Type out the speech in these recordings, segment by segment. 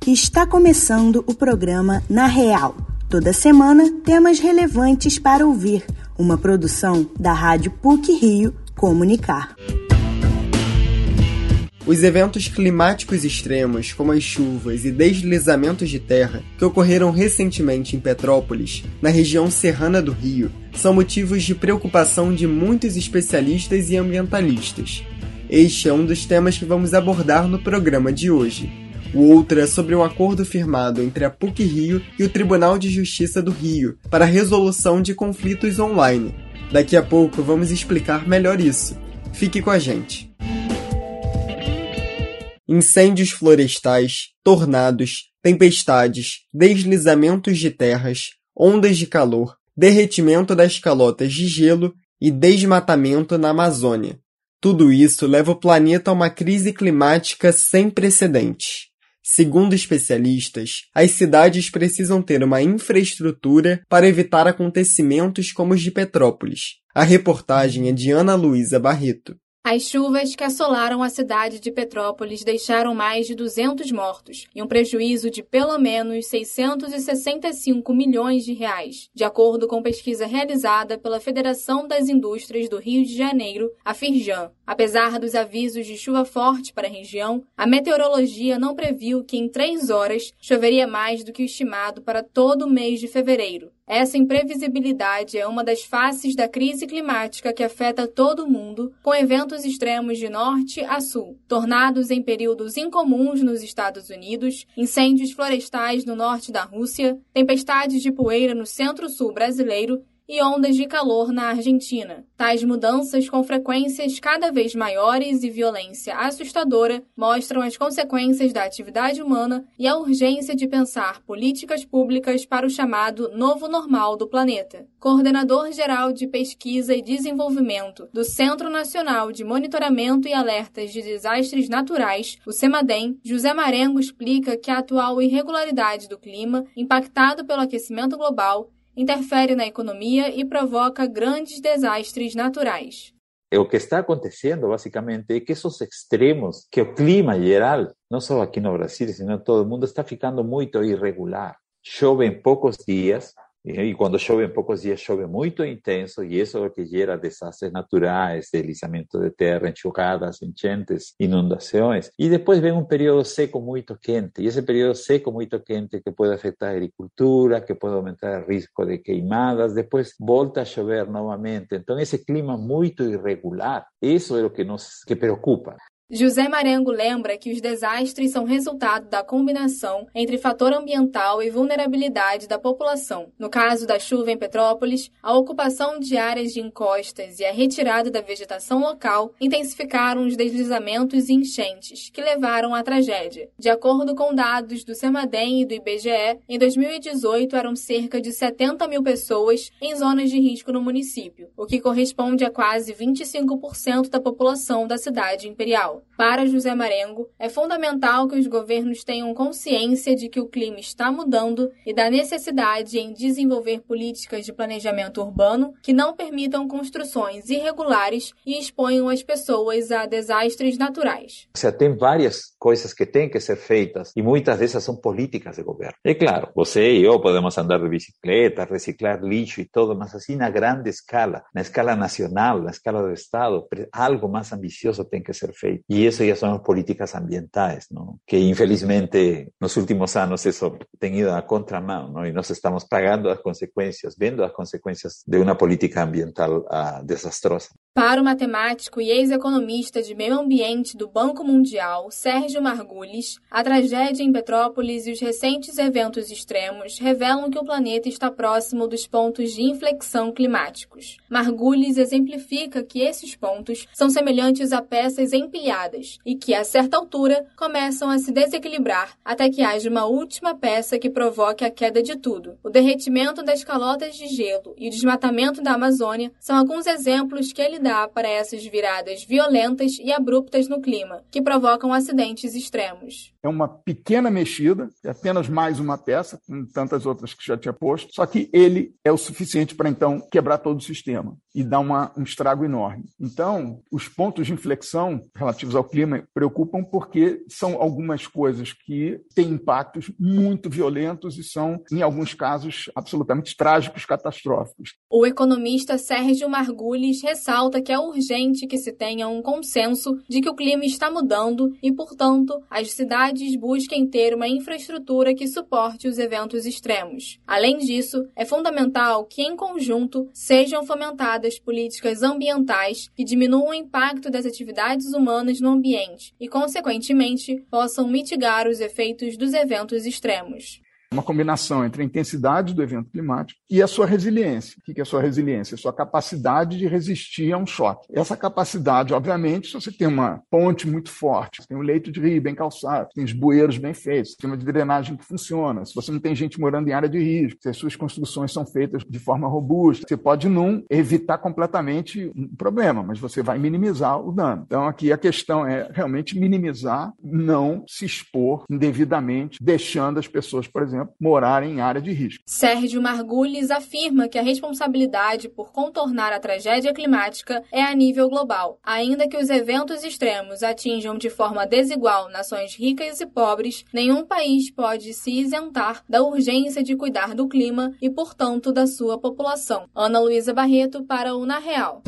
que está começando o programa Na Real. Toda semana, temas relevantes para ouvir. Uma produção da Rádio PUC Rio Comunicar. Os eventos climáticos extremos, como as chuvas e deslizamentos de terra, que ocorreram recentemente em Petrópolis, na região serrana do Rio, são motivos de preocupação de muitos especialistas e ambientalistas. Este é um dos temas que vamos abordar no programa de hoje. O outro é sobre o acordo firmado entre a PUC Rio e o Tribunal de Justiça do Rio para resolução de conflitos online. Daqui a pouco vamos explicar melhor isso. Fique com a gente. Incêndios florestais, tornados, tempestades, deslizamentos de terras, ondas de calor, derretimento das calotas de gelo e desmatamento na Amazônia. Tudo isso leva o planeta a uma crise climática sem precedentes. Segundo especialistas, as cidades precisam ter uma infraestrutura para evitar acontecimentos como os de Petrópolis. A reportagem é de Ana Luísa Barreto. As chuvas que assolaram a cidade de Petrópolis deixaram mais de 200 mortos e um prejuízo de pelo menos 665 milhões de reais, de acordo com pesquisa realizada pela Federação das Indústrias do Rio de Janeiro, a Firjan. Apesar dos avisos de chuva forte para a região, a meteorologia não previu que em três horas choveria mais do que o estimado para todo o mês de fevereiro. Essa imprevisibilidade é uma das faces da crise climática que afeta todo o mundo, com eventos extremos de norte a sul, tornados em períodos incomuns nos Estados Unidos, incêndios florestais no norte da Rússia, tempestades de poeira no centro-sul brasileiro e ondas de calor na Argentina. Tais mudanças, com frequências cada vez maiores e violência assustadora, mostram as consequências da atividade humana e a urgência de pensar políticas públicas para o chamado novo normal do planeta. Coordenador-geral de Pesquisa e Desenvolvimento do Centro Nacional de Monitoramento e Alertas de Desastres Naturais, o CEMADEM, José Marengo explica que a atual irregularidade do clima, impactado pelo aquecimento global, interfere na economia e provoca grandes desastres naturais. O que está acontecendo, basicamente, é que esses extremos, que o clima geral, não só aqui no Brasil, sino em todo o mundo, está ficando muito irregular. Chove em poucos dias, E quando chove em poucos dias, chove muito intenso, e isso é o que gera desastres naturais, deslizamento de terra, enxurradas, enchentes, inundações. E depois vem um período seco muito quente, e esse período seco muito quente que pode afetar a agricultura, que pode aumentar o risco de queimadas, depois volta a chover novamente. Então, esse clima muito irregular, isso é o que nos que preocupa. José Marengo lembra que os desastres são resultado da combinação entre fator ambiental e vulnerabilidade da população. No caso da chuva em Petrópolis, a ocupação de áreas de encostas e a retirada da vegetação local intensificaram os deslizamentos e enchentes, que levaram à tragédia. De acordo com dados do CEMADEM e do IBGE, em 2018 eram cerca de 70 mil pessoas em zonas de risco no município, o que corresponde a quase 25% da população da cidade imperial. Para José Marengo, é fundamental que os governos tenham consciência de que o clima está mudando e da necessidade em desenvolver políticas de planejamento urbano que não permitam construções irregulares e exponham as pessoas a desastres naturais. Seja, tem várias coisas que têm que ser feitas e muitas dessas são políticas de governo. É claro, você e eu podemos andar de bicicleta, reciclar lixo e tudo, mas assim na grande escala, na escala nacional, na escala do Estado, algo mais ambicioso tem que ser feito. Y eso ya son políticas ambientales, ¿no? que infelizmente en los últimos años eso ha tenido a contramano ¿no? y nos estamos pagando las consecuencias, viendo las consecuencias de una política ambiental uh, desastrosa. Para o matemático e ex-economista de meio ambiente do Banco Mundial, Sérgio Margulis, a tragédia em Petrópolis e os recentes eventos extremos revelam que o planeta está próximo dos pontos de inflexão climáticos. Margulis exemplifica que esses pontos são semelhantes a peças empilhadas e que, a certa altura, começam a se desequilibrar até que haja uma última peça que provoque a queda de tudo. O derretimento das calotas de gelo e o desmatamento da Amazônia são alguns exemplos que ele dá para essas viradas violentas e abruptas no clima, que provocam acidentes extremos. É uma pequena mexida, é apenas mais uma peça, com tantas outras que já tinha posto, só que ele é o suficiente para então quebrar todo o sistema e dar uma, um estrago enorme. Então, os pontos de inflexão relativamente relativos ao clima preocupam porque são algumas coisas que têm impactos muito violentos e são, em alguns casos, absolutamente trágicos, catastróficos. O economista Sérgio Margulis ressalta que é urgente que se tenha um consenso de que o clima está mudando e, portanto, as cidades busquem ter uma infraestrutura que suporte os eventos extremos. Além disso, é fundamental que, em conjunto, sejam fomentadas políticas ambientais que diminuam o impacto das atividades humanas no ambiente e, consequentemente, possam mitigar os efeitos dos eventos extremos uma combinação entre a intensidade do evento climático e a sua resiliência. O que é a sua resiliência? A sua capacidade de resistir a um choque. Essa capacidade, obviamente, se você tem uma ponte muito forte, tem um leito de rio bem calçado, tem os bueiros bem feitos, tem uma drenagem que funciona, se você não tem gente morando em área de risco, se as suas construções são feitas de forma robusta, você pode não evitar completamente um problema, mas você vai minimizar o dano. Então, aqui a questão é realmente minimizar, não se expor indevidamente, deixando as pessoas, por exemplo, exemplo, morar em área de risco. Sérgio Margulis afirma que a responsabilidade por contornar a tragédia climática é a nível global. Ainda que os eventos extremos atinjam de forma desigual nações ricas e pobres, nenhum país pode se isentar da urgência de cuidar do clima e, portanto, da sua população. Ana Luísa Barreto para o Na Real.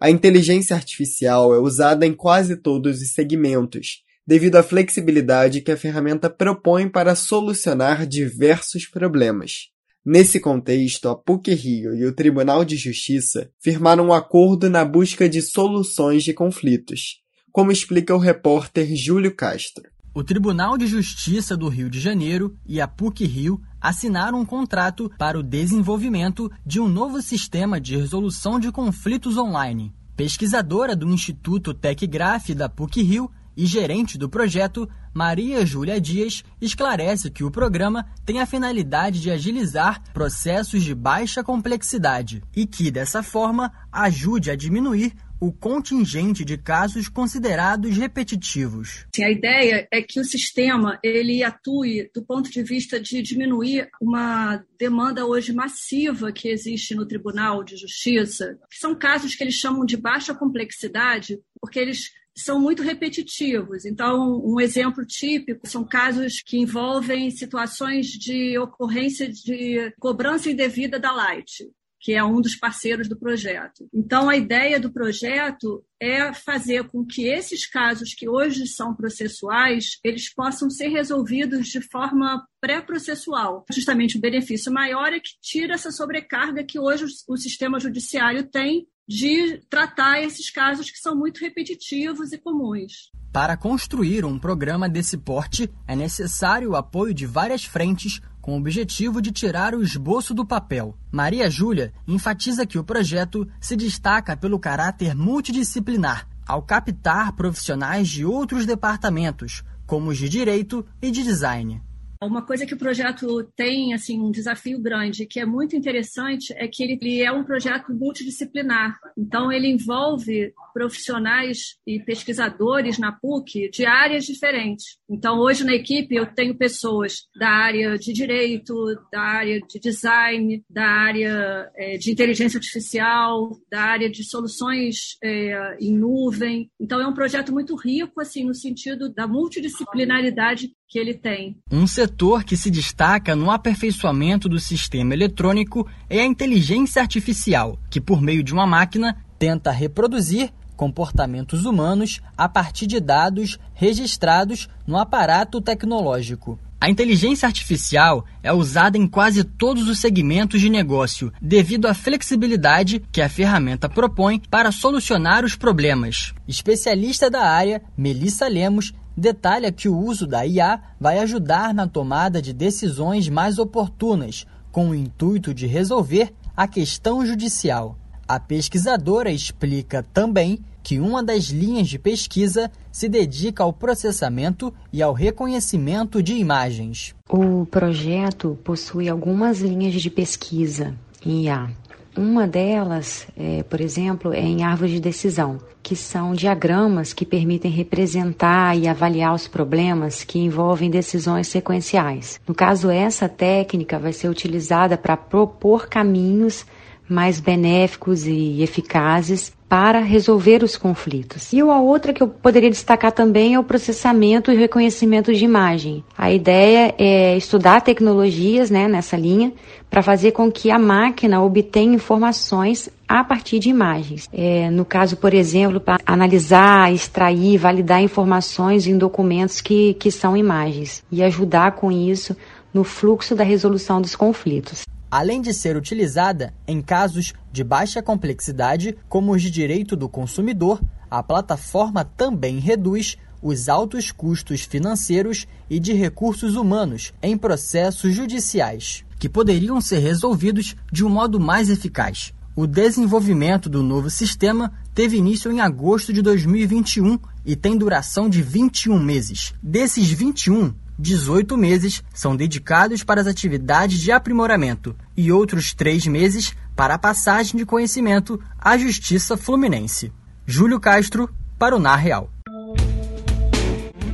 A inteligência artificial é usada em quase todos os segmentos, devido à flexibilidade que a ferramenta propõe para solucionar diversos problemas. Nesse contexto, a PUC-Rio e o Tribunal de Justiça firmaram um acordo na busca de soluções de conflitos, como explica o repórter Júlio Castro. O Tribunal de Justiça do Rio de Janeiro e a PUC-Rio assinaram um contrato para o desenvolvimento de um novo sistema de resolução de conflitos online. Pesquisadora do Instituto TecGraph da PUC-Rio, e gerente do projeto, Maria Júlia Dias, esclarece que o programa tem a finalidade de agilizar processos de baixa complexidade e que, dessa forma, ajude a diminuir o contingente de casos considerados repetitivos. A ideia é que o sistema ele atue do ponto de vista de diminuir uma demanda hoje massiva que existe no Tribunal de Justiça, que são casos que eles chamam de baixa complexidade, porque eles são muito repetitivos. Então, um exemplo típico são casos que envolvem situações de ocorrência de cobrança indevida da Light, que é um dos parceiros do projeto. Então, a ideia do projeto é fazer com que esses casos que hoje são processuais, eles possam ser resolvidos de forma pré-processual. Justamente o benefício maior é que tira essa sobrecarga que hoje o sistema judiciário tem de tratar esses casos que são muito repetitivos e comuns. Para construir um programa desse porte, é necessário o apoio de várias frentes com o objetivo de tirar o esboço do papel. Maria Júlia enfatiza que o projeto se destaca pelo caráter multidisciplinar, ao captar profissionais de outros departamentos, como os de direito e de design. Uma coisa que o projeto tem, assim, um desafio grande, que é muito interessante, é que ele, é um projeto multidisciplinar. Então, ele envolve profissionais e pesquisadores na PUC de áreas diferentes. Então, hoje na equipe eu tenho pessoas da área de direito, da área de design, da área é, de inteligência artificial, da área de soluções é, em nuvem. Então, é um projeto muito rico, assim, no sentido da multidisciplinaridade que ele tem. Um setor que se destaca no aperfeiçoamento do sistema eletrônico é a inteligência artificial, que por meio de uma máquina tenta reproduzir comportamentos humanos a partir de dados registrados no aparato tecnológico. A inteligência artificial é usada em quase todos os segmentos de negócio, devido à flexibilidade que a ferramenta propõe para solucionar os problemas. Especialista da área, Melissa Lemos detalha que o uso da IA vai ajudar na tomada de decisões mais oportunas, com o intuito de resolver a questão judicial. A pesquisadora explica também que uma das linhas de pesquisa se dedica ao processamento e ao reconhecimento de imagens. O projeto possui algumas linhas de pesquisa em IA. Uma delas, é, por exemplo, é em árvores de decisão, que são diagramas que permitem representar e avaliar os problemas que envolvem decisões sequenciais. No caso, essa técnica vai ser utilizada para propor caminhos mais benéficos e eficazes para resolver os conflitos. E a outra que eu poderia destacar também é o processamento e reconhecimento de imagem. A ideia é estudar tecnologias né, nessa linha para fazer com que a máquina obtenha informações a partir de imagens. É, no caso, por exemplo, para analisar, extrair, validar informações em documentos que, que são imagens e ajudar com isso no fluxo da resolução dos conflitos além de ser utilizada em casos de baixa complexidade, como os de direito do consumidor, a plataforma também reduz os altos custos financeiros e de recursos humanos em processos judiciais, que poderiam ser resolvidos de um modo mais eficaz. O desenvolvimento do novo sistema teve início em agosto de 2021 e tem duração de 21 meses. Desses 21, 18 meses são dedicados para as atividades de aprimoramento e outros três meses para a passagem de conhecimento à Justiça Fluminense. Júlio Castro, para o Na Real.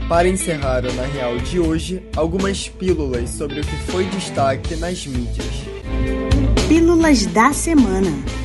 Para encerrar o Na Real de hoje, algumas pílulas sobre o que foi destaque nas mídias. Pílulas da Semana.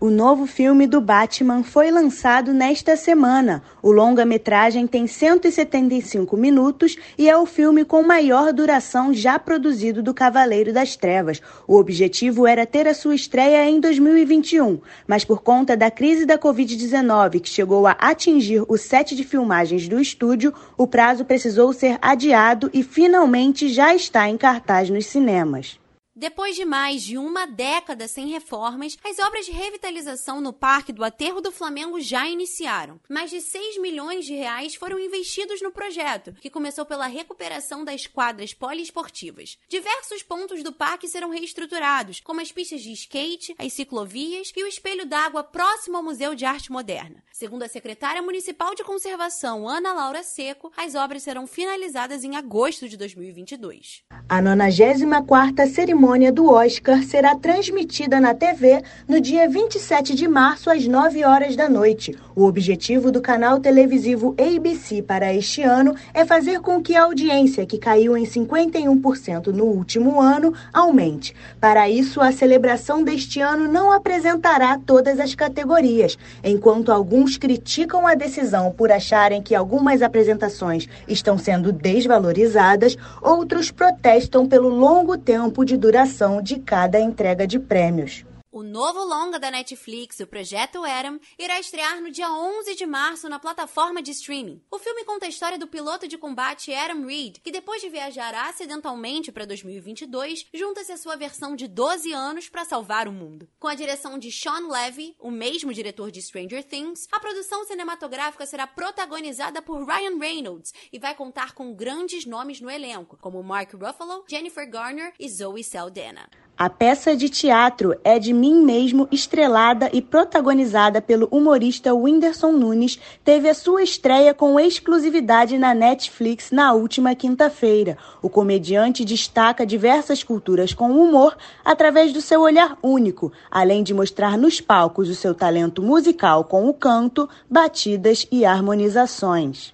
O novo filme do Batman foi lançado nesta semana. O longa-metragem tem 175 minutos e é o filme com maior duração já produzido do Cavaleiro das Trevas. O objetivo era ter a sua estreia em 2021, mas por conta da crise da Covid-19, que chegou a atingir o set de filmagens do estúdio, o prazo precisou ser adiado e finalmente já está em cartaz nos cinemas. Depois de mais de uma década sem reformas, as obras de revitalização no Parque do Aterro do Flamengo já iniciaram. Mais de 6 milhões de reais foram investidos no projeto, que começou pela recuperação das quadras poliesportivas. Diversos pontos do parque serão reestruturados, como as pistas de skate, as ciclovias e o espelho d'água próximo ao Museu de Arte Moderna. Segundo a secretária municipal de conservação, Ana Laura Seco, as obras serão finalizadas em agosto de 2022. A 94ª cerimônia cerimônia do Oscar será transmitida na TV no dia 27 de março, às 9 horas da noite. O objetivo do canal televisivo ABC para este ano é fazer com que a audiência, que caiu em 51% no último ano, aumente. Para isso, a celebração deste ano não apresentará todas as categorias, enquanto alguns criticam a decisão por acharem que algumas apresentações estão sendo desvalorizadas, outros protestam pelo longo tempo de duração de cada entrega de prêmios. O novo longa da Netflix, o Projeto Adam, irá estrear no dia 11 de março na plataforma de streaming. O filme conta a história do piloto de combate Adam Reed, que depois de viajar acidentalmente para 2022, junta-se à sua versão de 12 anos para salvar o mundo. Com a direção de Sean Levy, o mesmo diretor de Stranger Things, a produção cinematográfica será protagonizada por Ryan Reynolds e vai contar com grandes nomes no elenco, como Mark Ruffalo, Jennifer Garner e Zoe Saldana. A peça de teatro é de mim mesmo, estrelada e protagonizada pelo humorista Whindersson Nunes, teve a sua estreia com exclusividade na Netflix na última quinta-feira. O comediante destaca diversas culturas com humor através do seu olhar único, além de mostrar nos palcos o seu talento musical com o canto, batidas e harmonizações.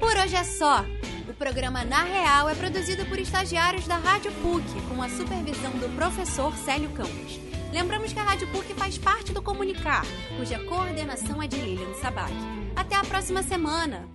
Por hoje é só programa Na Real é produzido por estagiários da Rádio PUC, com a supervisão do professor Célio Campos. Lembramos que a Rádio PUC faz parte do Comunicar, cuja coordenação é de Lilian Sabac. Até a próxima semana!